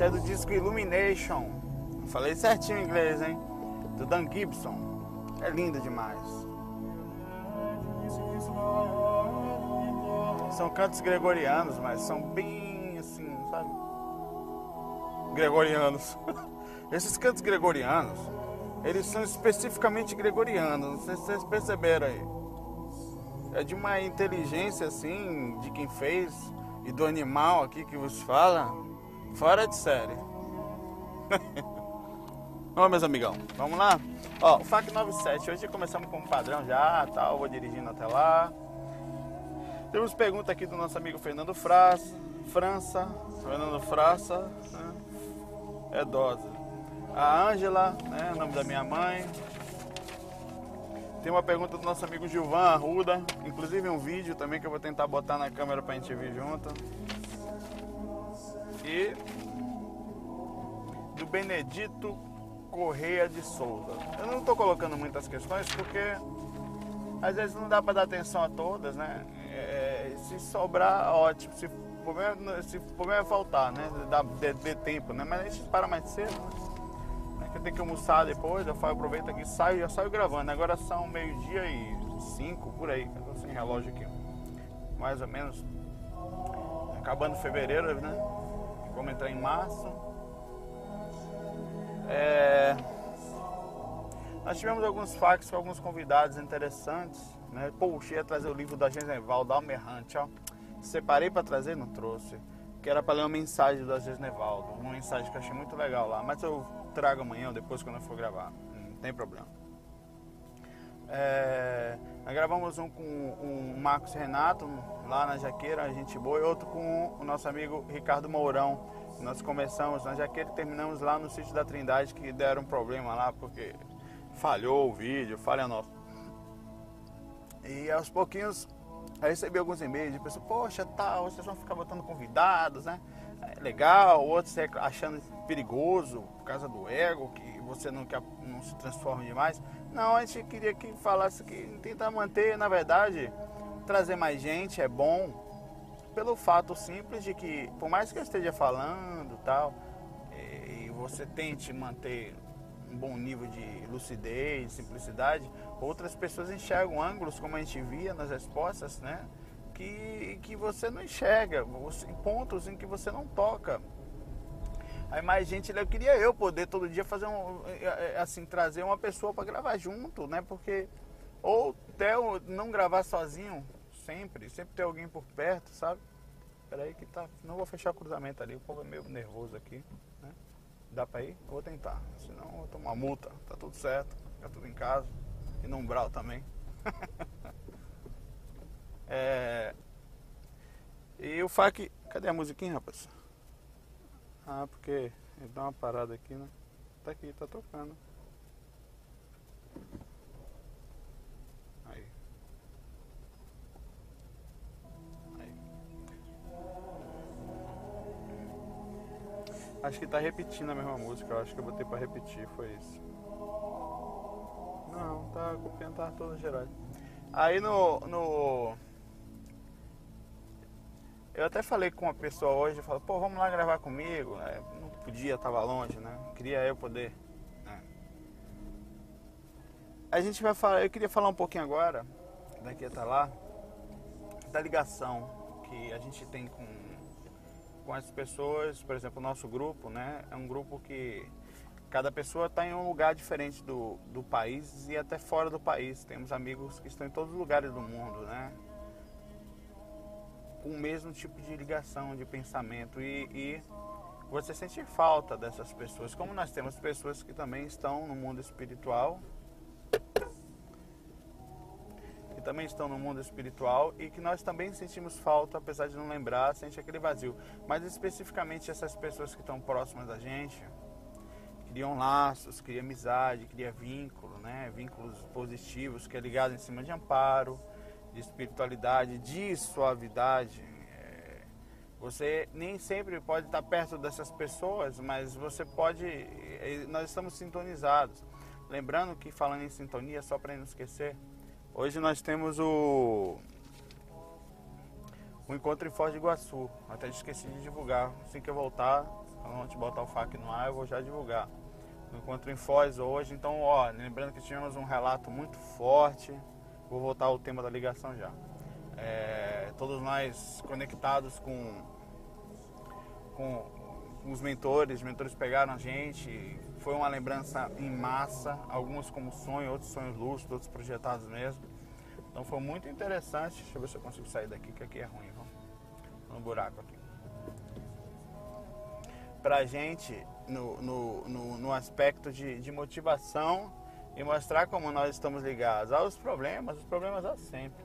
Isso é do disco Illumination. Falei certinho em inglês, hein? Do Dan Gibson. É lindo demais. São cantos gregorianos, mas são bem assim, sabe? Gregorianos. Esses cantos gregorianos, eles são especificamente gregorianos, não sei se vocês perceberam aí. É de uma inteligência assim, de quem fez, e do animal aqui que vos fala, fora de série. Ó, meus amigão, vamos lá? Ó, o FAC 97, hoje começamos com um padrão já, tal, vou dirigindo até lá. Temos pergunta aqui do nosso amigo Fernando França, França, Fernando França, né? é Dosa. A Ângela, né, nome da minha mãe. Tem uma pergunta do nosso amigo Gilvan Arruda, inclusive um vídeo também que eu vou tentar botar na câmera pra gente ver junto. E do Benedito Correia de Souza. Eu não estou colocando muitas questões porque às vezes não dá para dar atenção a todas, né? É, se sobrar, ótimo. Se o problema, se é faltar, né? Dá tempo, né? Mas a gente para mais cedo, né? Que eu tenho que almoçar depois, eu faço, aproveito aqui, saio, já saio gravando. Agora são meio-dia e cinco, por aí. Eu tô sem relógio aqui. Mais ou menos. Acabando fevereiro, né? Vamos entrar em março. É... Nós tivemos alguns fax com alguns convidados interessantes. Né? Poxa, ia trazer o livro da Geneval, da Almerrante, ó. Separei para trazer não trouxe. Que era para ler uma mensagem do Aziz Nevaldo. Uma mensagem que eu achei muito legal lá. Mas eu trago amanhã ou depois quando eu for gravar. Não tem problema. É, nós gravamos um com o Marcos Renato, lá na Jaqueira, a gente boa, e outro com o nosso amigo Ricardo Mourão. Nós começamos na Jaqueira e terminamos lá no sítio da Trindade, que deram um problema lá, porque falhou o vídeo, falha nossa. E aos pouquinhos eu recebi alguns e-mails de pessoas, poxa, tal, vocês vão ficar botando convidados, né? É legal, outros achando perigoso por causa do ego, que você não, quer, não se transforme demais. Não, a gente queria que falasse que tentar manter, na verdade, trazer mais gente é bom, pelo fato simples de que, por mais que eu esteja falando tal, e você tente manter um bom nível de lucidez, simplicidade, outras pessoas enxergam ângulos, como a gente via nas respostas, né? Que, que você não enxerga, pontos em que você não toca. Aí mais gente, eu queria eu poder todo dia fazer um, assim, trazer uma pessoa para gravar junto, né? Porque ou até não gravar sozinho sempre, sempre ter alguém por perto, sabe? Peraí que tá, não vou fechar o cruzamento ali, o povo é meio nervoso aqui, né? Dá pra ir? Eu vou tentar, senão eu vou tomar multa, tá tudo certo, fica tudo em casa e no umbral também. é... E o FAC, cadê a musiquinha, rapaz? Ah, porque ele dá uma parada aqui, né? Tá aqui, tá tocando. Aí. Aí. Acho que tá repetindo a mesma música, eu acho que eu botei pra repetir, foi isso. Não, tá copiando, tá todo geral. Aí no, no. Eu até falei com uma pessoa hoje, falou, pô, vamos lá gravar comigo. É, não podia, tava longe, né? Queria eu poder. Né? A gente vai falar, eu queria falar um pouquinho agora daqui até lá, da ligação que a gente tem com, com as pessoas, por exemplo, o nosso grupo, né? É um grupo que cada pessoa está em um lugar diferente do, do país e até fora do país. Temos amigos que estão em todos os lugares do mundo, né? Com o mesmo tipo de ligação, de pensamento e, e você sente falta dessas pessoas. Como nós temos pessoas que também estão no mundo espiritual, que também estão no mundo espiritual e que nós também sentimos falta, apesar de não lembrar, sente aquele vazio. Mas especificamente essas pessoas que estão próximas da gente, criam laços, cria amizade, cria vínculo, né? Vínculos positivos, que é ligado em cima de amparo, de espiritualidade, de suavidade. É, você nem sempre pode estar perto dessas pessoas, mas você pode. Nós estamos sintonizados. Lembrando que falando em sintonia, só para não esquecer, hoje nós temos o o encontro em Foz do Iguaçu. Até esqueci de divulgar. Assim que eu voltar, a gente botar o FAQ no ar, eu vou já divulgar. O encontro em Foz hoje. Então, ó, lembrando que tivemos um relato muito forte. Vou voltar ao tema da ligação já. É, todos nós conectados com, com os mentores, os mentores pegaram a gente, foi uma lembrança em massa, alguns como sonho, outros sonhos lúcidos, outros projetados mesmo. Então foi muito interessante. Deixa eu ver se eu consigo sair daqui, que aqui é ruim, vamos. No buraco aqui. Pra gente, no, no, no, no aspecto de, de motivação e mostrar como nós estamos ligados aos problemas, os problemas há sempre.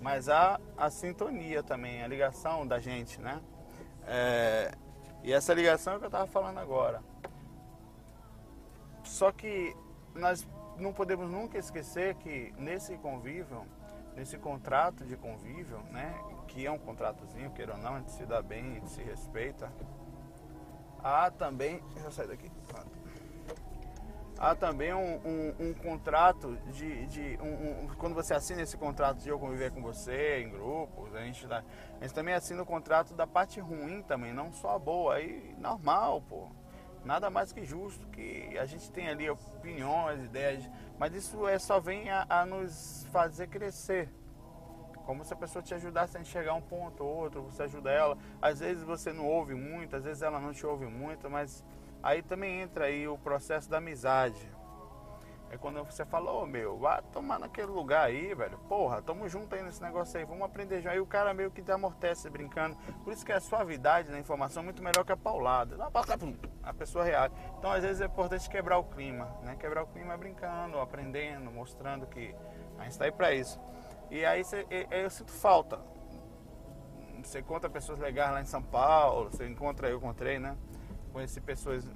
Mas há a sintonia também, a ligação da gente, né? É, e essa ligação é que eu estava falando agora. Só que nós não podemos nunca esquecer que nesse convívio, nesse contrato de convívio, né, que é um contratozinho, queira ou não, a gente se dá bem, a gente se respeita, há também. Deixa eu sair daqui. Há também um, um, um contrato de. de um, quando você assina esse contrato de eu conviver com você em grupos, a gente, dá, a gente também assina o contrato da parte ruim também, não só a boa. Aí normal, pô nada mais que justo que a gente tem ali opiniões, ideias, mas isso é só vem a, a, nos fazer crescer. Como se a pessoa te ajudasse a enxergar um ponto ou outro, você ajuda ela. Às vezes você não ouve muito, às vezes ela não te ouve muito, mas aí também entra aí o processo da amizade. É quando você fala, ô oh, meu, vá tomar naquele lugar aí, velho. Porra, tamo junto aí nesse negócio aí, vamos aprender já. Aí o cara meio que te amortece brincando. Por isso que a suavidade da informação é muito melhor que a paulada. A pessoa reage. Então às vezes é importante quebrar o clima, né? Quebrar o clima brincando, aprendendo, mostrando que a gente está aí pra isso. E aí eu sinto falta. Você encontra pessoas legais lá em São Paulo, você encontra, eu encontrei, né? Conheci pessoas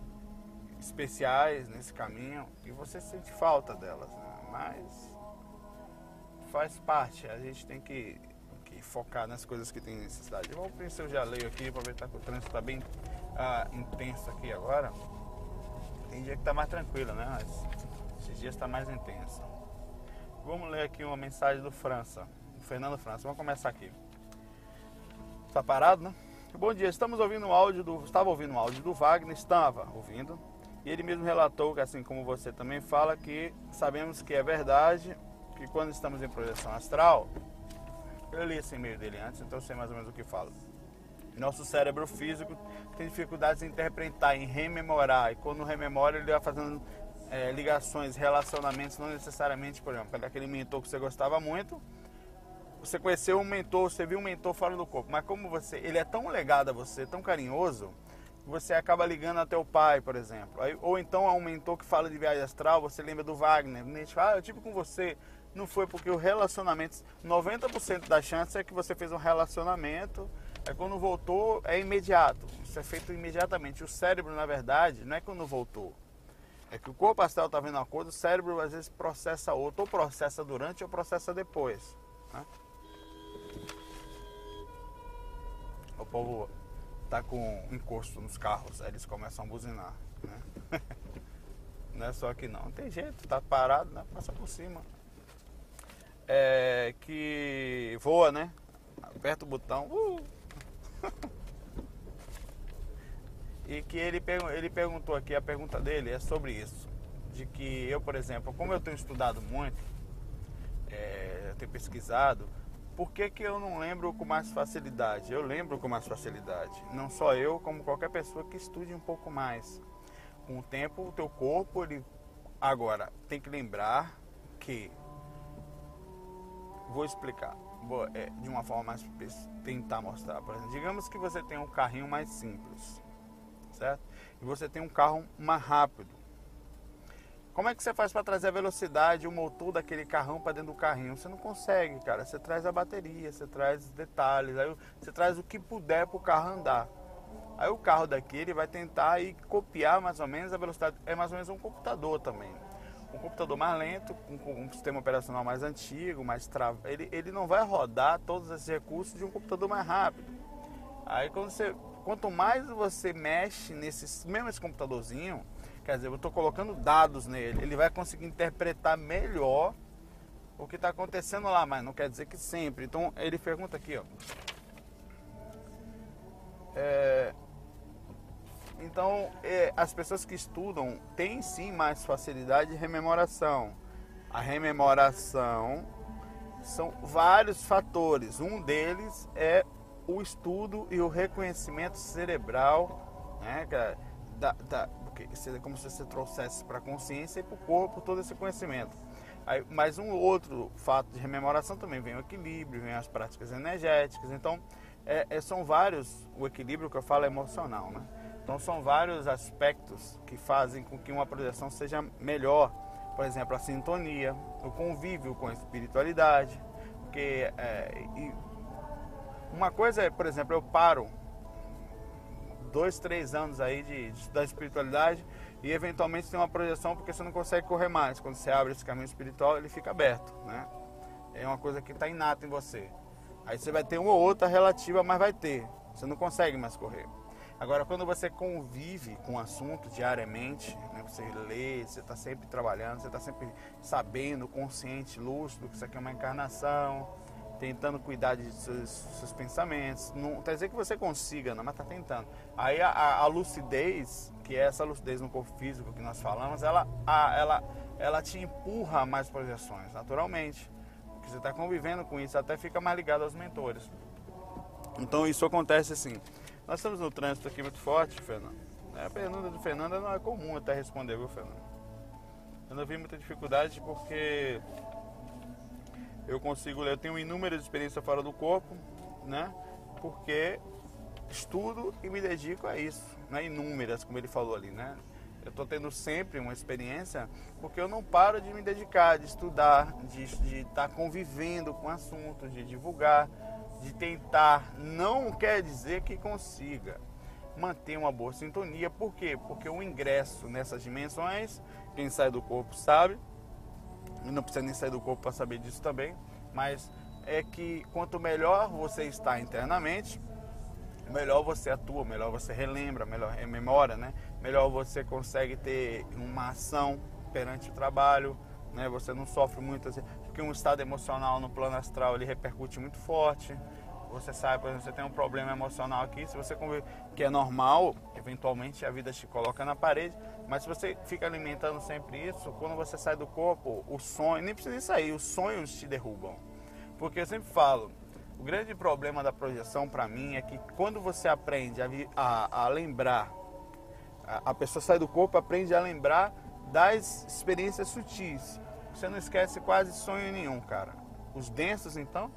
especiais nesse caminho e você sente falta delas, né? mas faz parte, a gente tem que, que, focar nas coisas que tem necessidade. Eu vou preencher o jaleio aqui, aproveitar que o trânsito está bem ah, intenso aqui agora. Tem dia que está mais tranquilo, né? Mas esses dias está mais intenso. Vamos ler aqui uma mensagem do França, do Fernando França. Vamos começar aqui. Está parado, né? Bom dia, estamos ouvindo o áudio do. Estava ouvindo o áudio do Wagner, estava ouvindo e ele mesmo relatou que, assim como você também fala, que sabemos que é verdade que quando estamos em projeção astral, eu li esse e-mail dele antes, então sei mais ou menos o que fala. Nosso cérebro físico tem dificuldades em interpretar, em rememorar, e quando rememora ele vai fazendo é, ligações, relacionamentos, não necessariamente, por exemplo, aquele mentor que você gostava muito, você conheceu um mentor, você viu um mentor fora do corpo, mas como você, ele é tão legado a você, tão carinhoso, você acaba ligando até o pai, por exemplo. Aí, ou então um mentor que fala de viagem astral, você lembra do Wagner. A gente fala, ah, eu tive com você. Não foi porque o relacionamento, 90% da chance é que você fez um relacionamento, aí quando voltou é imediato. Isso é feito imediatamente. O cérebro, na verdade, não é quando voltou. É que o corpo astral está vendo uma coisa, o cérebro às vezes processa outra, ou processa durante ou processa depois. Né? O povo tá com encosto nos carros, aí eles começam a buzinar, né? não é só que não, tem jeito, tá parado, né? Passa por cima. É, que voa, né? Aperta o botão. Uh! e que ele, ele perguntou aqui, a pergunta dele é sobre isso. De que eu, por exemplo, como eu tenho estudado muito, é, ter pesquisado, por que, que eu não lembro com mais facilidade? Eu lembro com mais facilidade. Não só eu, como qualquer pessoa que estude um pouco mais. Com o tempo, o teu corpo, ele. Agora, tem que lembrar que. Vou explicar. É, de uma forma mais. tentar mostrar. Por exemplo, digamos que você tem um carrinho mais simples. Certo? E você tem um carro mais rápido. Como é que você faz para trazer a velocidade, o motor daquele carrão para dentro do carrinho? Você não consegue, cara. Você traz a bateria, você traz detalhes, aí você traz o que puder para o carro andar. Aí o carro daqui ele vai tentar aí copiar mais ou menos a velocidade. É mais ou menos um computador também. Um computador mais lento, com um sistema operacional mais antigo, mais ele, ele não vai rodar todos esses recursos de um computador mais rápido. Aí quando você, quanto mais você mexe nesse mesmo esse computadorzinho, Quer dizer, eu estou colocando dados nele. Ele vai conseguir interpretar melhor o que está acontecendo lá, mas não quer dizer que sempre. Então ele pergunta aqui, ó. É, então é, as pessoas que estudam têm sim mais facilidade de rememoração. A rememoração são vários fatores. Um deles é o estudo e o reconhecimento cerebral, né, da, da, porque como se você trouxesse para a consciência e para o corpo todo esse conhecimento. Aí, mas um outro fato de rememoração também vem o equilíbrio, vem as práticas energéticas. Então, é, é, são vários, o equilíbrio que eu falo é emocional, né? Então, são vários aspectos que fazem com que uma projeção seja melhor. Por exemplo, a sintonia, o convívio com a espiritualidade. Porque é, uma coisa é, por exemplo, eu paro dois, três anos aí de, de estudar espiritualidade e eventualmente tem uma projeção porque você não consegue correr mais. Quando você abre esse caminho espiritual, ele fica aberto, né? É uma coisa que está inata em você. Aí você vai ter uma ou outra relativa, mas vai ter. Você não consegue mais correr. Agora, quando você convive com o assunto diariamente, né, você lê, você está sempre trabalhando, você está sempre sabendo, consciente, lúcido, que isso aqui é uma encarnação, tentando cuidar de seus, seus pensamentos. Não quer dizer que você consiga, não, mas está tentando. Aí a, a, lucidez, que é essa lucidez no corpo físico que nós falamos, ela, a, ela, ela te empurra a mais projeções, naturalmente. Porque você está convivendo com isso, até fica mais ligado aos mentores. Então isso acontece assim. Nós estamos no trânsito aqui muito forte, Fernando. É, a pergunta do Fernando não é comum até responder, viu, Fernando? Eu não vi muita dificuldade porque eu consigo eu tenho inúmeras experiências fora do corpo, né? Porque estudo e me dedico a isso, né? Inúmeras, como ele falou ali, né? Eu estou tendo sempre uma experiência porque eu não paro de me dedicar, de estudar, de estar tá convivendo com o assunto, de divulgar, de tentar. Não quer dizer que consiga manter uma boa sintonia. Por quê? Porque o ingresso nessas dimensões, quem sai do corpo sabe, não precisa nem sair do corpo para saber disso também, mas é que quanto melhor você está internamente, melhor você atua, melhor você relembra, melhor rememora, né? Melhor você consegue ter uma ação perante o trabalho, né? Você não sofre muito, assim, porque um estado emocional no plano astral ele repercute muito forte. Você sabe, por exemplo, você tem um problema emocional aqui, se você convive, que é normal, eventualmente a vida te coloca na parede, mas se você fica alimentando sempre isso, quando você sai do corpo, o sonho, nem precisa sair, os sonhos te derrubam. Porque eu sempre falo, o grande problema da projeção para mim é que quando você aprende a, a, a lembrar, a, a, pessoa sai do corpo, aprende a lembrar das experiências sutis. Você não esquece quase sonho nenhum, cara. Os densos, então.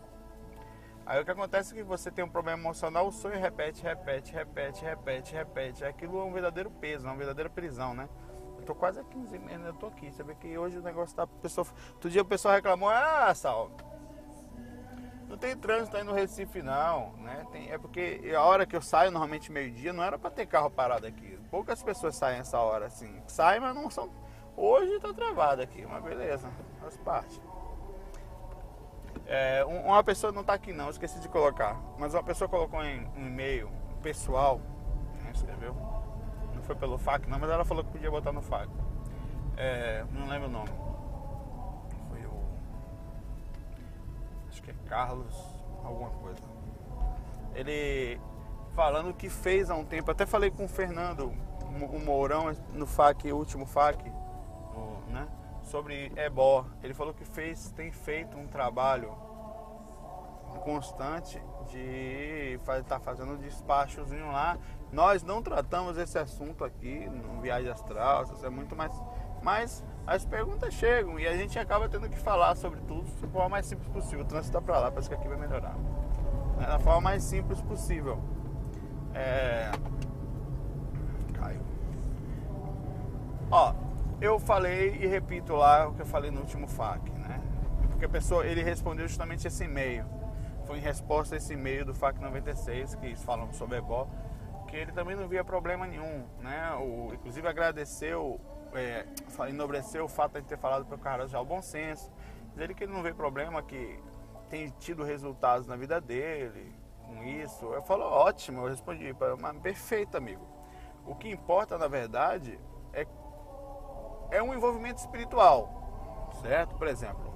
Aí o que acontece é que você tem um problema emocional, o sonho repete, repete, repete, repete, repete. Aquilo é um verdadeiro peso, é uma verdadeira prisão, né? Eu tô quase há 15 meses, eu tô aqui. Você vê que hoje o negócio tá. Pessoa, outro dia o pessoal reclamou, ah, Sal, não tem trânsito aí no Recife não, né? Tem, é porque a hora que eu saio, normalmente meio-dia, não era para ter carro parado aqui. Poucas pessoas saem essa hora assim. Saem, mas não são. Hoje tá travado aqui, mas beleza, faz parte. É, uma pessoa não tá aqui não, esqueci de colocar. Mas uma pessoa colocou em um e-mail pessoal, né, escreveu. Não foi pelo FAQ não, mas ela falou que podia botar no FAQ. É, não lembro o nome que é Carlos, alguma coisa. Ele falando que fez há um tempo, até falei com o Fernando, o Mourão, no FAC, o último FAC, no, né, sobre ebó. Ele falou que fez, tem feito um trabalho constante de estar tá fazendo um despachozinho lá. Nós não tratamos esse assunto aqui no Viagem Astral, isso é muito mais. Mas as perguntas chegam e a gente acaba tendo que falar sobre tudo da forma mais simples possível. Trânsito está para lá, parece que aqui vai melhorar. É da forma mais simples possível. É... Caiu. Ó, eu falei e repito lá o que eu falei no último FAQ, né? Porque a pessoa, ele respondeu justamente esse e-mail. Foi em resposta a esse e-mail do FAQ 96, que falam sobre ebó, que ele também não via problema nenhum, né? O, inclusive agradeceu, é, enobreceu o fato de ter falado para o Carlos já o bom senso. Diz ele que ele não vê problema, que tem tido resultados na vida dele com isso. Eu falo, ótimo, eu respondi, mas perfeito, amigo. O que importa, na verdade, é, um envolvimento espiritual, certo? Por exemplo,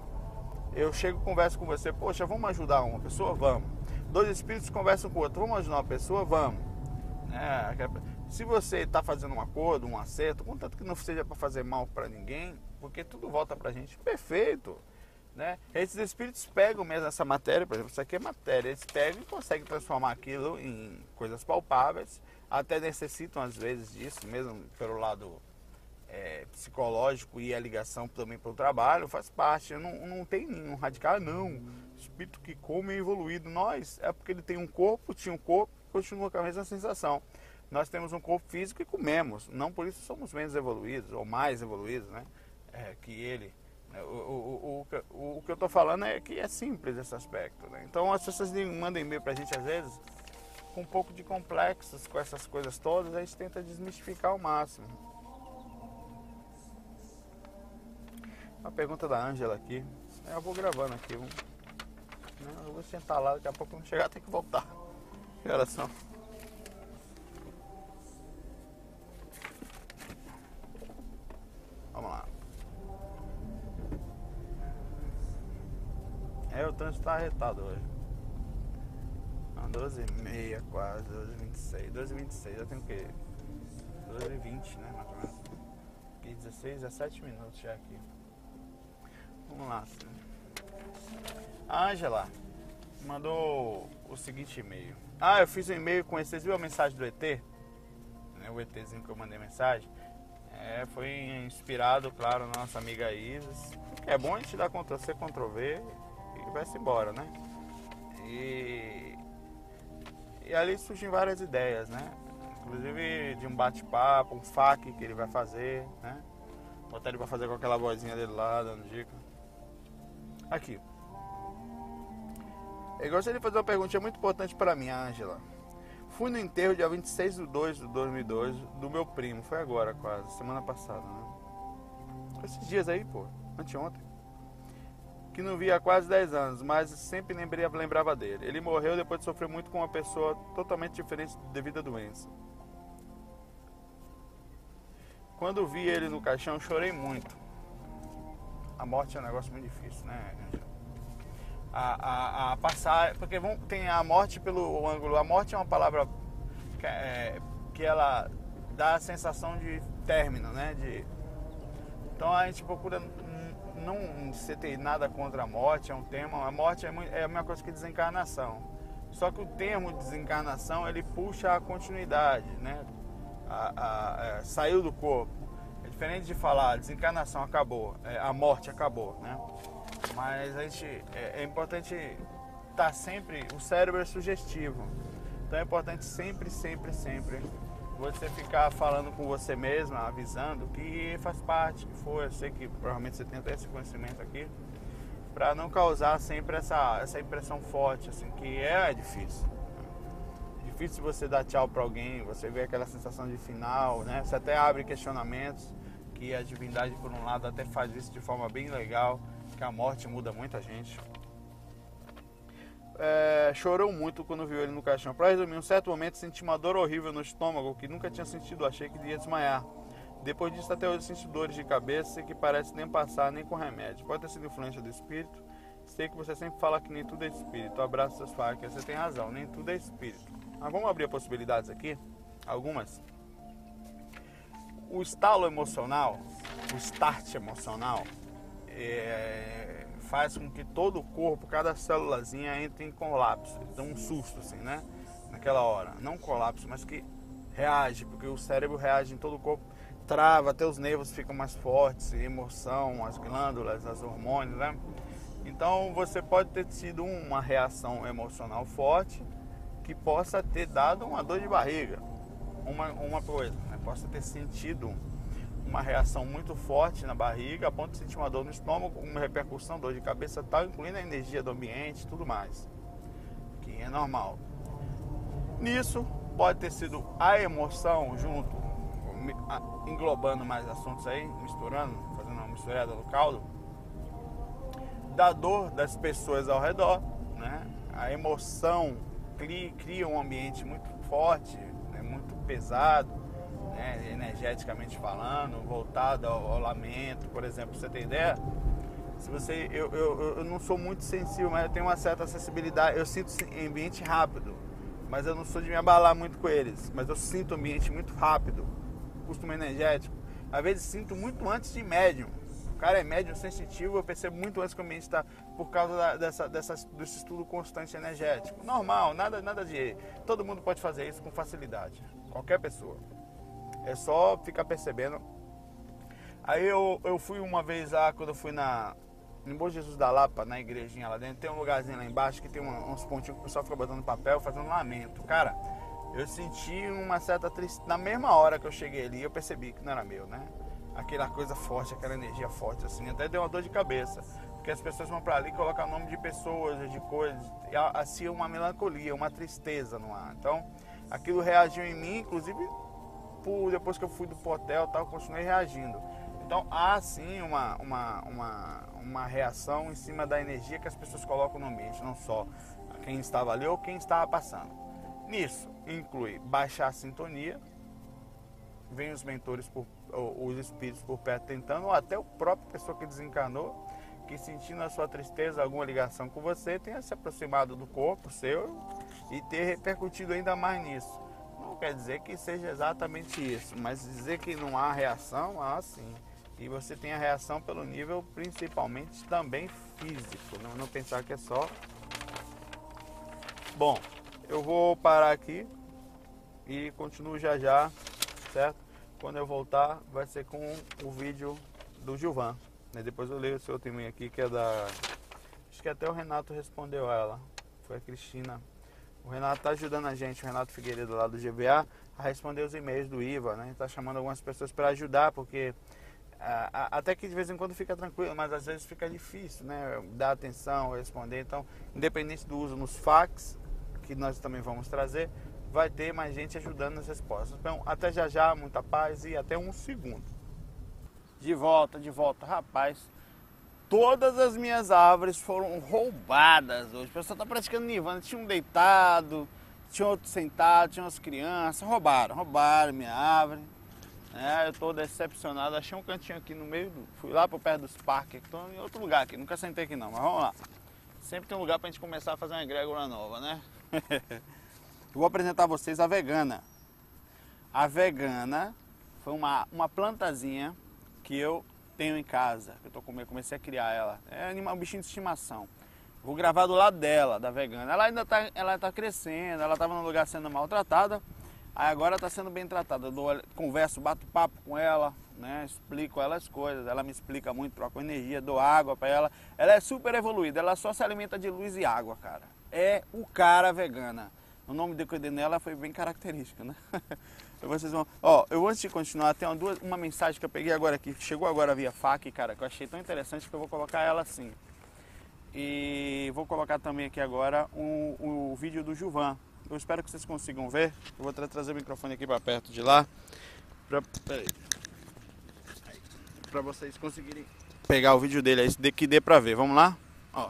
eu chego converso com você, poxa, vamos ajudar uma pessoa? Vamos. Dois espíritos conversam com o outro, vamos ajudar uma pessoa? Vamos. É, se você está fazendo um acordo, um acerto, contanto que não seja para fazer mal para ninguém, porque tudo volta para a gente, perfeito. Né? Esses espíritos pegam mesmo essa matéria, por exemplo, isso aqui é matéria, eles pegam e conseguem transformar aquilo em coisas palpáveis, até necessitam às vezes disso, mesmo pelo lado é, psicológico e a ligação também para o trabalho, faz parte. Não, não tem nenhum radical, não. Espírito que come é evoluído. Nós, é porque ele tem um corpo, tinha um corpo, continua com a mesma sensação. Nós temos um corpo físico e comemos, não por isso somos menos evoluídos ou mais evoluídos né, é, que ele. O, o, o, o, que eu estou falando é que é simples esse aspecto. Né? Então as pessoas mandam e-mail para a gente às vezes com um pouco de complexos com essas coisas todas, a gente tenta desmistificar ao máximo. Uma pergunta da Ângela aqui. Eu vou gravando aqui. Eu vou sentar lá, daqui a pouco não chegar, tem que voltar. Que horas são? Vamos lá. É, o trânsito está arretado hoje. Não, 12 e meia quase, 12 e 26. 12 e 26, eu tenho o quê? 12 e 20, né, mais ou menos. Aqui 16, 17 minutos já aqui. Vamos lá. A Angela mandou o seguinte e-mail. Ah, eu fiz um e-mail com esse. Vocês viram a mensagem do ET? Né, o ETzinho que eu mandei mensagem. É, foi inspirado, claro, na nossa amiga Isis. É bom a gente dar Ctrl-C, Ctrl-V e vai-se embora, né? E, e ali surgem várias ideias, né? Inclusive de um bate-papo, um FAQ que ele vai fazer, né? Botar ele pra fazer com aquela vozinha dele lá, dando dica. Aqui. Eu gostaria de fazer uma pergunta muito importante para mim, Ângela. Fui no enterro dia 26 de 2 de 2002 do meu primo. Foi agora quase, semana passada, né? Esses dias aí, pô. Anteontem que não via há quase 10 anos, mas sempre lembrei, lembrava dele. Ele morreu depois de sofrer muito com uma pessoa totalmente diferente devido à doença. Quando vi ele no caixão, chorei muito. A morte é um negócio muito difícil, né? A, a, a passar, porque vão, tem a morte pelo ângulo. A morte é uma palavra que, é, que ela dá a sensação de término, né? De, então a gente procura não você tem nada contra a morte, é um tema. A morte é, é a mesma coisa que desencarnação. Só que o termo desencarnação ele puxa a continuidade, né? A, a, a, é, saiu do corpo. Diferente de falar desencarnação acabou, é, a morte acabou, né? Mas a gente é, é importante estar tá sempre. O cérebro é sugestivo, então é importante sempre, sempre, sempre você ficar falando com você mesma, avisando que faz parte, que foi, eu sei que provavelmente você tem até esse conhecimento aqui, para não causar sempre essa, essa impressão forte, assim, que é difícil. É difícil você dar tchau para alguém, você vê aquela sensação de final, né? Você até abre questionamentos, que a divindade por um lado até faz isso de forma bem legal, que a morte muda muita gente é, chorou muito quando viu ele no caixão. Para resumir, um certo momento senti uma dor horrível no estômago que nunca tinha sentido, achei que ia desmaiar. Depois disso, até hoje sinto dores de cabeça que parece nem passar nem com remédio. Pode ter sido influência do espírito. Sei que você sempre fala que nem tudo é espírito. Abraço seus facas. Você tem razão, nem tudo é espírito. Mas vamos abrir possibilidades aqui? Algumas. O estalo emocional, o start emocional, é, faz com que todo o corpo, cada célulazinha entre em colapso, dá um susto assim, né? Naquela hora, não colapso, mas que reage, porque o cérebro reage em todo o corpo, trava, até os nervos ficam mais fortes, emoção, as glândulas, as hormônios, né? Então você pode ter tido uma reação emocional forte que possa ter dado uma dor de barriga, uma, uma coisa, né? possa ter sentido uma reação muito forte na barriga, a ponto de sentir uma dor no estômago, uma repercussão, dor de cabeça tal, incluindo a energia do ambiente e tudo mais, que é normal. Nisso pode ter sido a emoção junto, englobando mais assuntos aí, misturando, fazendo uma misturada no caldo, da dor das pessoas ao redor, né? A emoção cria, cria um ambiente muito forte? Muito pesado, né? energeticamente falando, voltado ao, ao, lamento, por exemplo, você tem ideia? Se você, eu, eu, eu não sou muito sensível, mas eu tenho uma certa acessibilidade, eu sinto ambiente rápido, mas eu não sou de me abalar muito com eles, mas eu sinto ambiente muito rápido, costume energético, às vezes sinto muito antes de médium cara é médium sensitivo, eu percebo muito antes que o ambiente está por causa da, dessa, dessa, desse estudo constante energético. Normal, nada, nada de. Todo mundo pode fazer isso com facilidade. Qualquer pessoa. É só ficar percebendo. Aí eu, eu fui uma vez lá, quando eu fui na. Em Jesus da Lapa, na igrejinha lá dentro, tem um lugarzinho lá embaixo que tem uns pontinhos que o pessoal fica botando papel, fazendo lamento. Cara, eu senti uma certa tristeza. Na mesma hora que eu cheguei ali, eu percebi que não era meu, né? Aquela coisa forte, aquela energia forte, assim, até deu uma dor de cabeça. Porque as pessoas vão para ali colocam o nome de pessoas, de coisas, assim uma melancolia, uma tristeza no ar. Então, aquilo reagiu em mim, inclusive por, depois que eu fui do hotel tal, continuei reagindo. Então há sim uma, uma, uma, uma reação em cima da energia que as pessoas colocam no ambiente, não só quem estava ali ou quem estava passando. Nisso inclui baixar a sintonia, vem os mentores por os espíritos por perto tentando, ou até o próprio pessoa que desencarnou, que sentindo a sua tristeza, alguma ligação com você, tenha se aproximado do corpo seu e ter repercutido ainda mais nisso. Não quer dizer que seja exatamente isso, mas dizer que não há reação, há sim. E você tem a reação pelo nível principalmente também físico, não, não pensar que é só. Bom, eu vou parar aqui e continuo já já, certo? Quando eu voltar, vai ser com o vídeo do Gilvan. Né? Depois eu leio o seu testemunho aqui, que é da. Acho que até o Renato respondeu ela. Foi a Cristina. O Renato está ajudando a gente, o Renato Figueiredo lá do GBA, a responder os e-mails do IVA, né? Está chamando algumas pessoas para ajudar, porque a, a, até que de vez em quando fica tranquilo, mas às vezes fica difícil, né? Dar atenção, responder. Então, independente do uso nos fax, que nós também vamos trazer, vai ter mais gente ajudando nas respostas. Então, até já já, muita paz e até um segundo. De volta, de volta. Rapaz, todas as minhas árvores foram roubadas hoje. O pessoal tá praticando nirvana. Tinha um deitado, tinha outro sentado, tinha umas crianças. Roubaram, roubaram minha árvore. É, eu tô decepcionado. Achei um cantinho aqui no meio do. Fui lá pro pé dos parques. Tô em outro lugar aqui. Nunca sentei aqui não, mas vamos lá. Sempre tem um lugar pra gente começar a fazer uma egrégora nova, né? Eu vou apresentar a vocês a vegana. A vegana foi uma, uma plantazinha que eu tenho em casa. Eu tô comecei a criar ela. É um bichinho de estimação. Vou gravar do lado dela, da vegana. Ela ainda está ela tá crescendo, ela estava no lugar sendo maltratada. Aí agora está sendo bem tratada. Eu dou, converso, bato papo com ela, né? Explico ela as coisas. Ela me explica muito, troco energia, dou água para ela. Ela é super evoluída, ela só se alimenta de luz e água, cara. É o cara vegana o nome de cuidei nela foi bem característico, né? Vocês vão, ó, eu antes de continuar, tem uma, duas, uma mensagem que eu peguei agora aqui, chegou agora via FAQ, cara, que eu achei tão interessante que eu vou colocar ela assim. E vou colocar também aqui agora o um, um vídeo do Juvan. Eu espero que vocês consigam ver. Eu vou tra trazer o microfone aqui para perto de lá. Pra, pra vocês conseguirem pegar o vídeo dele aí, que dê pra ver. Vamos lá? Ó.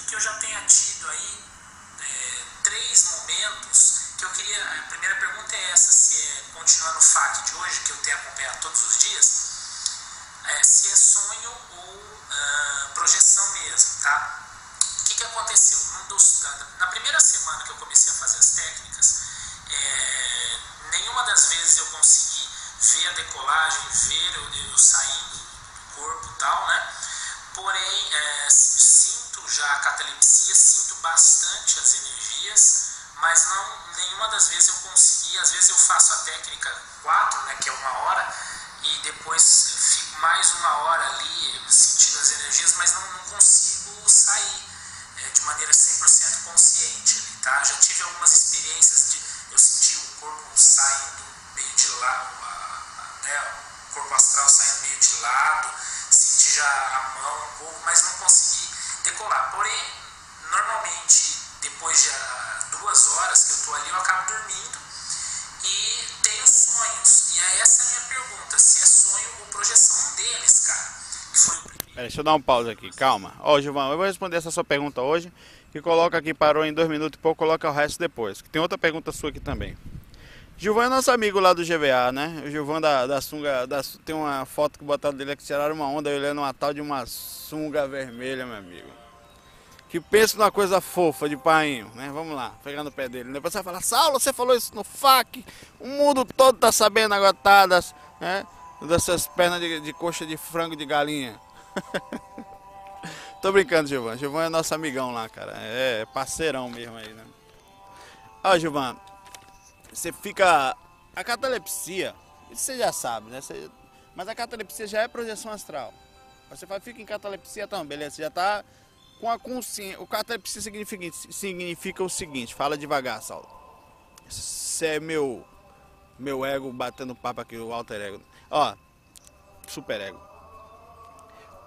que eu já tenha tido aí é, três momentos que eu queria. A primeira pergunta é essa, se é continuando o FAQ de hoje, que eu tenho acompanhado todos os dias, é, se é sonho ou uh, projeção mesmo, tá? O que, que aconteceu? Dos, na primeira semana que eu comecei a fazer as técnicas, é, nenhuma das vezes eu consegui ver a decolagem, ver eu, eu saindo do corpo e tal, né? Porém, é, sinto já a catalepsia, sinto bastante as energias, mas não nenhuma das vezes eu consegui. Às vezes eu faço a técnica 4, né, que é uma hora, e depois fico mais uma hora ali sentindo as energias, mas não, não consigo sair é, de maneira 100% consciente. Ali, tá? Já tive algumas experiências de eu sentir o corpo saindo meio de lado, né, o corpo astral saindo meio de lado, senti já a mão um pouco, mas não consegui decolar. Porém, normalmente, depois de duas horas que eu estou ali, eu acabo dormindo e tenho sonhos. E aí essa é a minha pergunta, se é sonho ou projeção deles, cara. foi o primeiro. Pera, deixa eu dar um pause aqui, calma. Ó, Gilvão, eu vou responder essa sua pergunta hoje, que coloca aqui, parou em dois minutos e pouco, coloca o resto depois. Que tem outra pergunta sua aqui também. Gilvão é nosso amigo lá do GVA, né? O Gilvão da, da sunga, da, tem uma foto que botaram dele que tiraram uma onda olhando uma tal de uma sunga vermelha, meu amigo que pensa numa coisa fofa de painho, né? Vamos lá, pegando o pé dele. Depois você vai falar, Saulo, você falou isso no FAC, o mundo todo tá sabendo agora, tá, né? Dessas pernas de, de coxa de frango de galinha. Tô brincando, Gilvan. Gilvan é nosso amigão lá, cara. É, é parceirão mesmo aí, né? Ó, Gilvan, você fica. A catalepsia, isso você já sabe, né? Você... Mas a catalepsia já é projeção astral. Você fala, fica em catalepsia, então, beleza, você já tá com a consciência. O catalepsia significa, significa o seguinte, fala devagar, Saulo. Você é meu, meu ego batendo papo aqui, o alter ego. Ó, super ego.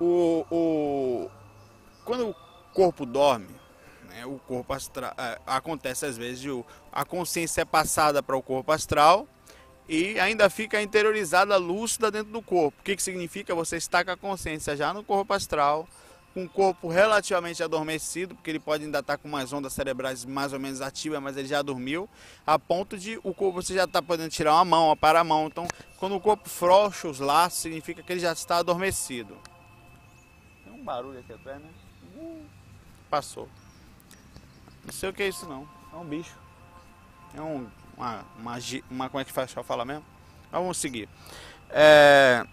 O, o, quando o corpo dorme, né, o corpo astral, é, acontece às vezes o, a consciência é passada para o corpo astral e ainda fica interiorizada lúcida dentro do corpo. O que, que significa? Você está com a consciência já no corpo astral, com o corpo relativamente adormecido, porque ele pode ainda estar com umas ondas cerebrais mais ou menos ativas, mas ele já dormiu, a ponto de o corpo você já está podendo tirar uma mão, uma para a mão. Então, quando o corpo frouxa os laços, significa que ele já está adormecido. Tem um barulho aqui atrás, né? Uh, passou. Não sei o que é isso não. É um bicho. É um, uma, uma, uma como é que faz falar mesmo? Vamos seguir. É,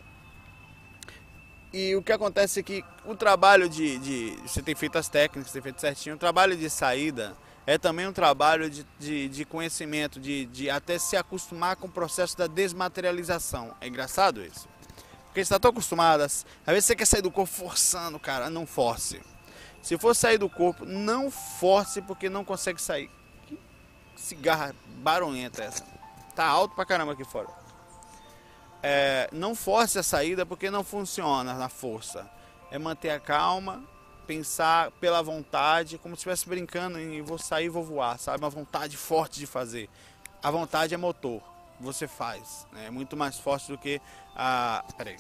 e o que acontece é que o trabalho de, de Você tem feito as técnicas, tem feito certinho. O trabalho de saída é também um trabalho de, de, de conhecimento, de, de até se acostumar com o processo da desmaterialização. É engraçado isso. Porque você está tão acostumado, às vezes você quer sair do corpo forçando, cara, não force. Se for sair do corpo, não force porque não consegue sair. Que cigarra barulhenta essa. Tá alto pra caramba aqui fora é, não force a saída porque não funciona na força. É manter a calma, pensar pela vontade, como se estivesse brincando em vou sair, vou voar, sabe? Uma vontade forte de fazer. A vontade é motor, você faz. Né? É muito mais forte do que a. Peraí.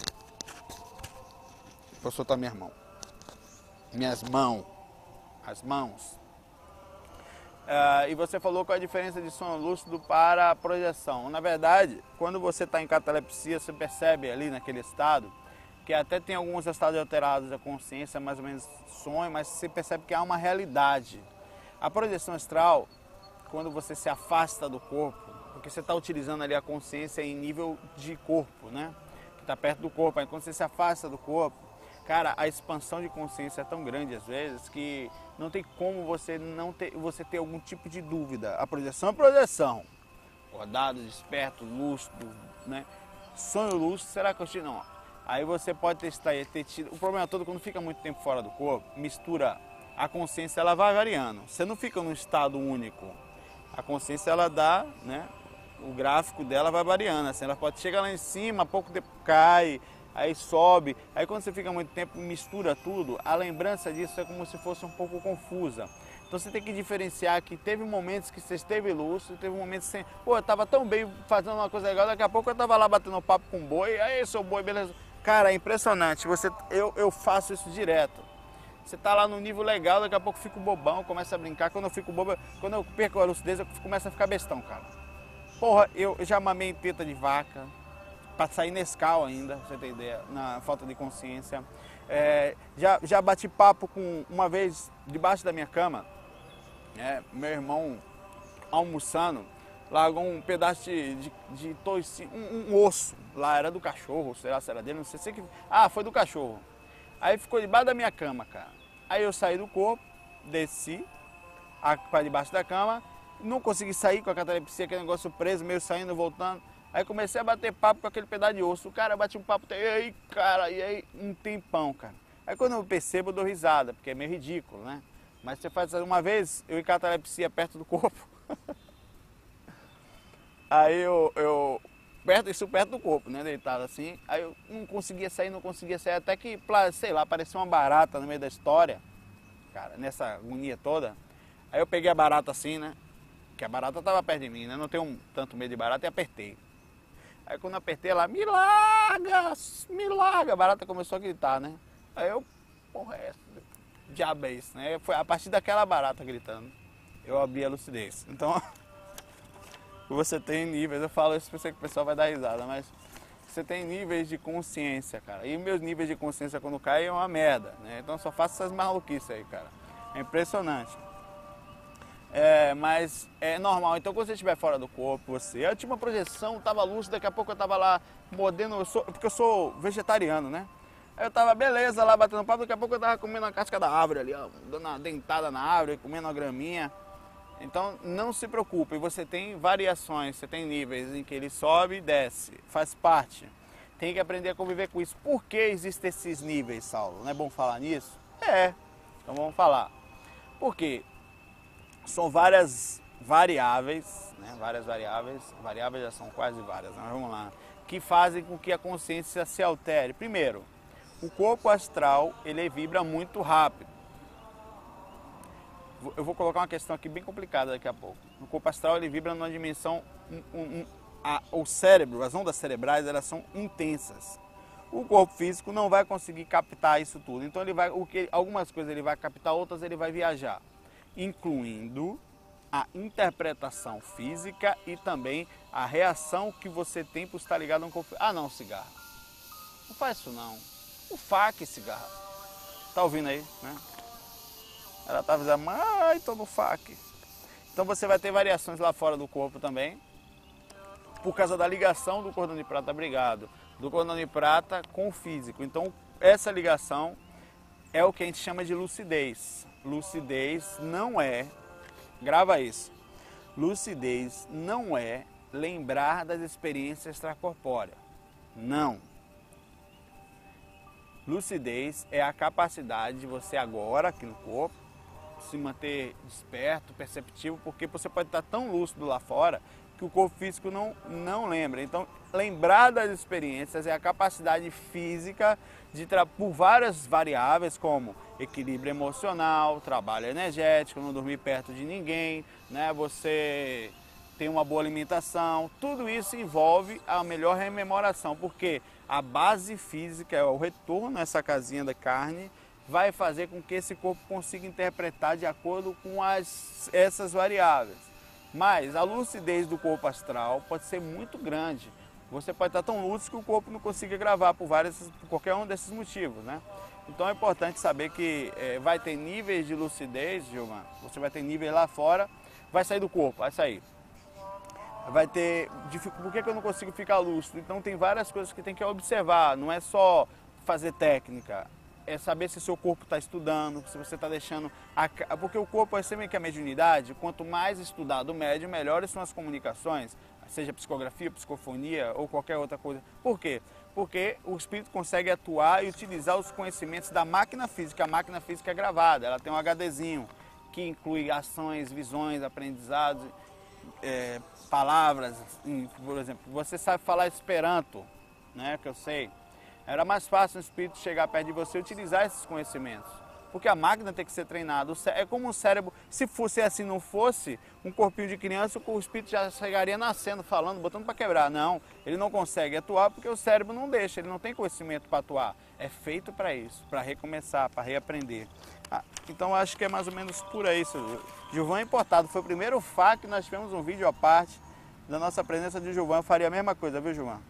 Vou soltar minha mão. Minhas mãos. As mãos. Uh, e você falou qual a diferença de sono lúcido para a projeção. Na verdade, quando você está em catalepsia, você percebe ali naquele estado que até tem alguns estados alterados da consciência, mais ou menos sonho, mas você percebe que há uma realidade. A projeção astral, quando você se afasta do corpo, porque você está utilizando ali a consciência em nível de corpo, né? Que está perto do corpo. Aí quando você se afasta do corpo, cara, a expansão de consciência é tão grande às vezes que não tem como você não ter, você ter algum tipo de dúvida. A projeção é projeção. Acordado, desperto, lúcido, né? Sonho lúcido, será que eu tive? Não. Aí você pode testar e ter tido. O problema todo quando fica muito tempo fora do corpo, mistura a consciência, ela vai variando. Você não fica num estado único. A consciência ela dá, né? O gráfico dela vai variando. Assim, ela pode chegar lá em cima, pouco tempo cai, aí sobe. Aí quando você fica muito tempo mistura tudo, a lembrança disso é como se fosse um pouco confusa. Então você tem que diferenciar que teve momentos que você esteve lúcido, teve momentos sem. Pô, eu tava tão bem fazendo uma coisa legal, daqui a pouco eu tava lá batendo papo com o boi, aí seu boi, beleza. Cara, é impressionante. Você, eu, eu faço isso direto. Você tá lá no nível legal, daqui a pouco fico bobão, começa a brincar. Quando eu fico bobo, quando eu perco a lucidez, eu começo a ficar bestão, cara. Porra, eu já mamei teta de vaca, pra sair Nescau ainda, você ter ideia, na falta de consciência. É, já, já bati papo com uma vez debaixo da minha cama é, meu irmão almoçando, largou um pedaço de, de, de um, um, osso lá, era do cachorro, sei lá se era dele, não sei se que. Ah, foi do cachorro. Aí ficou debaixo da minha cama, cara. Aí eu saí do corpo, desci para debaixo da cama, não consegui sair com a catalepsia, aquele negócio preso, meio saindo, voltando. Aí comecei a bater papo com aquele pedaço de osso. O cara bate um papo, e aí, cara, e aí, um tempão, cara. Aí quando eu percebo, eu dou risada, porque é meio ridículo, né? Mas você faz uma vez, eu catalepsia perto do corpo. aí eu, eu perto, isso perto do corpo, né? Deitado assim. Aí eu não conseguia sair, não conseguia sair, até que, sei lá, apareceu uma barata no meio da história, cara, nessa agonia toda. Aí eu peguei a barata assim, né? Que a barata tava perto de mim, né? Não tenho tanto medo de barata e apertei. Aí quando apertei ela, me larga, me larga, a barata começou a gritar, né? Aí eu, porra, é diabo é isso, né? Foi a partir daquela barata gritando, eu abri a lucidez. Então, você tem níveis, eu falo isso pra você que o pessoal vai dar risada, mas você tem níveis de consciência, cara. E meus níveis de consciência quando caem é uma merda, né? Então só faço essas maluquices aí, cara. É impressionante. É, mas é normal. Então quando você estiver fora do corpo, você. Eu tinha uma projeção, tava lúcido, daqui a pouco eu tava lá mordendo, eu sou, porque eu sou vegetariano, né? Eu tava beleza lá batendo papo, daqui a pouco eu tava comendo a casca da árvore ali, ó, dando uma dentada na árvore, comendo uma graminha. Então não se preocupe, você tem variações, você tem níveis em que ele sobe e desce, faz parte. Tem que aprender a conviver com isso. Por que existem esses níveis, Saulo? Não é bom falar nisso? É, então vamos falar. Porque são várias variáveis, né? várias variáveis, variáveis já são quase várias, mas vamos lá, que fazem com que a consciência se altere. Primeiro, o corpo astral ele vibra muito rápido. Eu vou colocar uma questão aqui bem complicada daqui a pouco. O corpo astral ele vibra numa dimensão, um, um, a, o cérebro, as ondas cerebrais elas são intensas. O corpo físico não vai conseguir captar isso tudo. Então ele vai, o que, algumas coisas ele vai captar, outras ele vai viajar, incluindo a interpretação física e também a reação que você tem por estar ligado a um corpo. Ah, não, cigarro. Não faz isso não o fac cigarro. Tá ouvindo aí, né? Ela tá dizendo, ai, tô no fac. Então você vai ter variações lá fora do corpo também, por causa da ligação do cordão de prata brigado, do cordão de prata com o físico. Então essa ligação é o que a gente chama de lucidez. Lucidez não é, grava isso, lucidez não é lembrar das experiências extracorpóreas. Não. Lucidez é a capacidade de você agora, aqui no corpo, se manter desperto, perceptivo, porque você pode estar tão lúcido lá fora que o corpo físico não, não lembra. Então, lembrar das experiências é a capacidade física de por várias variáveis, como equilíbrio emocional, trabalho energético, não dormir perto de ninguém, né? você ter uma boa alimentação, tudo isso envolve a melhor rememoração, porque a base física, o retorno a essa casinha da carne, vai fazer com que esse corpo consiga interpretar de acordo com as, essas variáveis. Mas a lucidez do corpo astral pode ser muito grande. Você pode estar tão lúcido que o corpo não consiga gravar por, várias, por qualquer um desses motivos, né? Então é importante saber que é, vai ter níveis de lucidez, Gilmar. Você vai ter níveis lá fora, vai sair do corpo, vai sair vai ter por que eu não consigo ficar lúcido? Então tem várias coisas que tem que observar, não é só fazer técnica, é saber se seu corpo está estudando, se você está deixando. A... Porque o corpo é sempre que a mediunidade, quanto mais estudado o médium, melhores são as comunicações, seja psicografia, psicofonia ou qualquer outra coisa. Por quê? Porque o espírito consegue atuar e utilizar os conhecimentos da máquina física. A máquina física é gravada, ela tem um HDzinho que inclui ações, visões, aprendizados é, palavras, por exemplo, você sabe falar Esperanto, né, que eu sei, era mais fácil o espírito chegar perto de você e utilizar esses conhecimentos. Porque a máquina tem que ser treinada. É como um cérebro. Se fosse assim, não fosse, um corpinho de criança, o espírito já chegaria nascendo, falando, botando para quebrar. Não, ele não consegue atuar porque o cérebro não deixa, ele não tem conhecimento para atuar. É feito para isso, para recomeçar, para reaprender. Ah, então acho que é mais ou menos por aí. Gilvan importado. Foi o primeiro FAC que nós tivemos um vídeo à parte da nossa presença de Gilvan. Eu faria a mesma coisa, viu, Gilvan?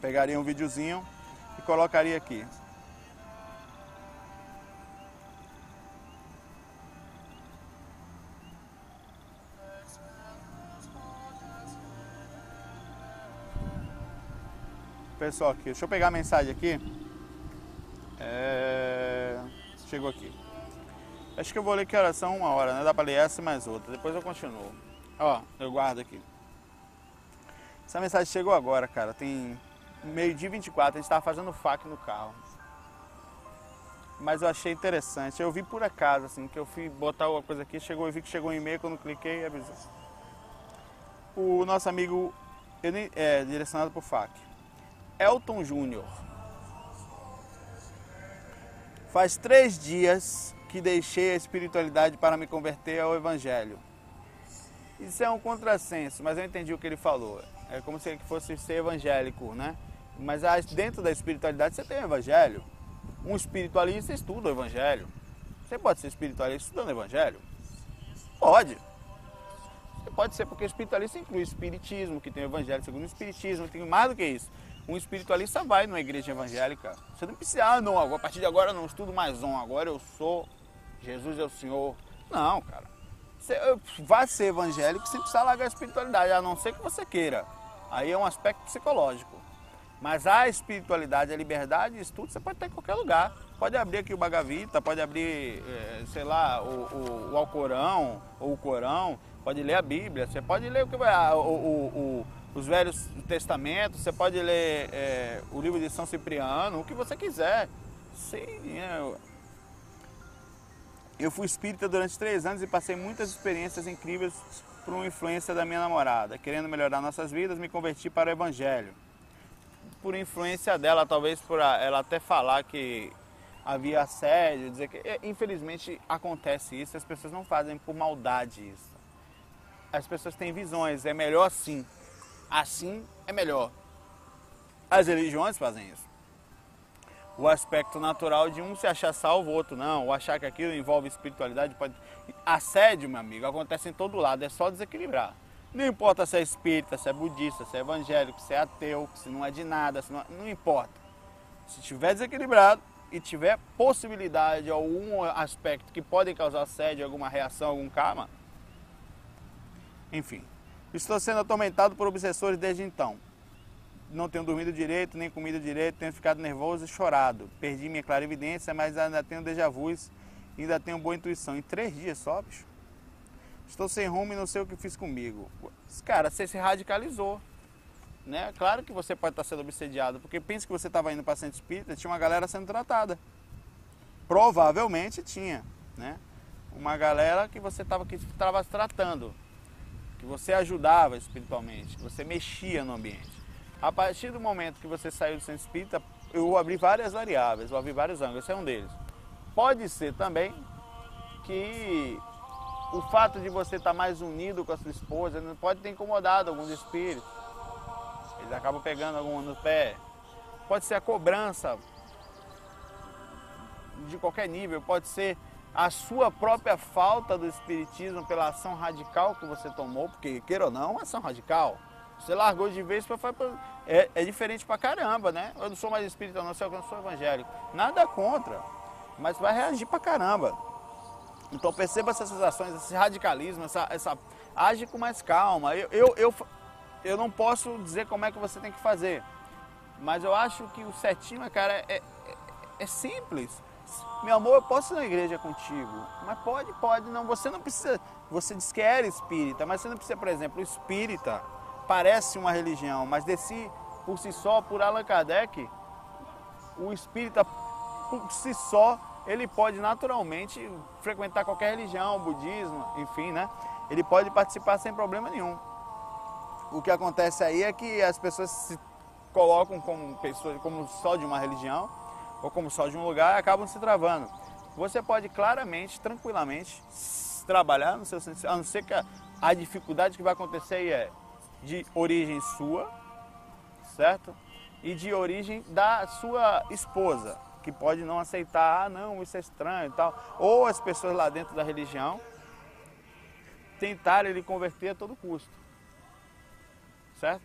Pegaria um videozinho e colocaria aqui. Pessoal aqui, deixa eu pegar a mensagem aqui. É... Chegou aqui. Acho que eu vou ler que horas são uma hora, né? Dá pra ler essa mais outra. Depois eu continuo. Ó, eu guardo aqui. Essa mensagem chegou agora, cara. Tem meio dia 24, a gente tava fazendo fac no carro. Mas eu achei interessante. Eu vi por acaso, assim, que eu fui botar alguma coisa aqui, chegou, eu vi que chegou um e-mail, quando cliquei, avisou. O nosso amigo, ele é direcionado pro FAC. Elton Júnior. Faz três dias que deixei a espiritualidade para me converter ao Evangelho. Isso é um contrassenso, mas eu entendi o que ele falou. É como se ele fosse ser evangélico, né? Mas dentro da espiritualidade você tem o Evangelho. Um espiritualista estuda o Evangelho. Você pode ser espiritualista estudando o Evangelho? Pode. Você pode ser, porque espiritualista inclui espiritismo, que tem o Evangelho segundo o espiritismo, tem mais do que isso. Um espiritualista vai numa igreja evangélica. Você não precisa, ah, não, a partir de agora eu não estudo mais um, agora eu sou, Jesus é o Senhor. Não, cara. Você vai ser evangélico sem precisar largar a espiritualidade, a não ser que você queira. Aí é um aspecto psicológico. Mas a espiritualidade, a liberdade de estudo, você pode ter em qualquer lugar. Pode abrir aqui o Bagavita, pode abrir, eh, sei lá, o, o, o Alcorão ou o Corão, pode ler a Bíblia, você pode ler o que vai. O, o, os Velhos Testamentos, você pode ler é, o livro de São Cipriano, o que você quiser. Sim, é. Eu fui espírita durante três anos e passei muitas experiências incríveis por uma influência da minha namorada. Querendo melhorar nossas vidas, me converti para o Evangelho. Por influência dela, talvez por ela até falar que havia assédio, dizer que é, infelizmente acontece isso, as pessoas não fazem por maldade isso. As pessoas têm visões, é melhor assim assim é melhor. As religiões fazem isso. O aspecto natural de um se achar salvo, o outro não. Ou achar que aquilo envolve espiritualidade pode. Assédio, meu amigo, acontece em todo lado, é só desequilibrar. Não importa se é espírita, se é budista, se é evangélico, se é ateu, se não é de nada, não... não importa. Se estiver desequilibrado e tiver possibilidade, algum aspecto que pode causar assédio, alguma reação, algum karma, enfim, Estou sendo atormentado por obsessores desde então. Não tenho dormido direito, nem comido direito, tenho ficado nervoso e chorado. Perdi minha clarividência, mas ainda tenho déjà vus e ainda tenho boa intuição. Em três dias só, bicho. Estou sem rumo e não sei o que fiz comigo. Cara, você se radicalizou. Né? Claro que você pode estar sendo obsediado, porque pensa que você estava indo para centro espírita, tinha uma galera sendo tratada. Provavelmente tinha, né? Uma galera que você estava que tratando que você ajudava espiritualmente, que você mexia no ambiente. A partir do momento que você saiu do centro espírita, eu abri várias variáveis, eu abri vários ângulos, esse é um deles. Pode ser também que o fato de você estar mais unido com a sua esposa pode ter incomodado alguns espíritos. Eles acabam pegando algum no pé. Pode ser a cobrança de qualquer nível, pode ser a sua própria falta do espiritismo pela ação radical que você tomou, porque queira ou não, é ação radical. Você largou de vez para é, é diferente pra caramba, né? Eu não sou mais espírita, não, eu não sou evangélico. Nada contra, mas vai reagir pra caramba. Então perceba essas ações, esse radicalismo, essa, essa age com mais calma. Eu, eu, eu, eu não posso dizer como é que você tem que fazer, mas eu acho que o certinho, cara, é, é, é simples meu amor, eu posso ir na igreja contigo. Mas pode, pode, não. Você não precisa. Você diz que era espírita, mas você não precisa, por exemplo, espírita parece uma religião, mas de si, por si só, por Allan Kardec, o espírita por si só, ele pode naturalmente frequentar qualquer religião, budismo, enfim, né? Ele pode participar sem problema nenhum. O que acontece aí é que as pessoas se colocam como pessoas, como só de uma religião ou como só de um lugar, acabam se travando. você pode claramente, tranquilamente, trabalhar no seu a não ser que a, a dificuldade que vai acontecer aí é de origem sua, certo? E de origem da sua esposa, que pode não aceitar, ah, não, isso é estranho e tal. Ou as pessoas lá dentro da religião tentarem lhe converter a todo custo, certo?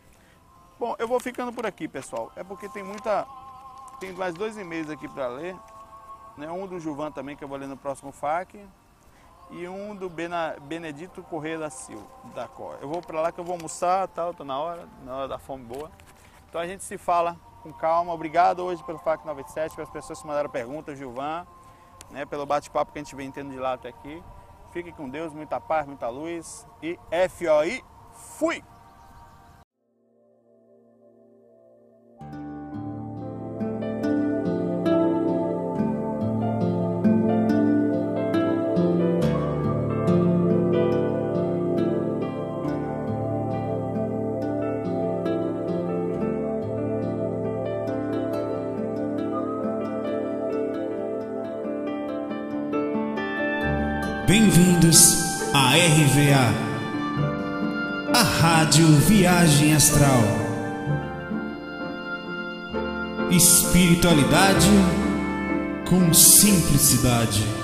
Bom, eu vou ficando por aqui, pessoal. É porque tem muita. Tem mais dois e-mails aqui para ler. Né? Um do Juvan também, que eu vou ler no próximo FAQ. E um do Bena, Benedito Correia da Silva, da Cor. Eu vou para lá que eu vou almoçar, tal, tô na hora, na hora da fome boa. Então a gente se fala com calma. Obrigado hoje pelo FAQ 97, pelas pessoas que mandaram perguntas, Gilvan, né, pelo bate-papo que a gente vem tendo de lá até aqui. Fique com Deus, muita paz, muita luz e FOI, fui! Espiritualidade com simplicidade.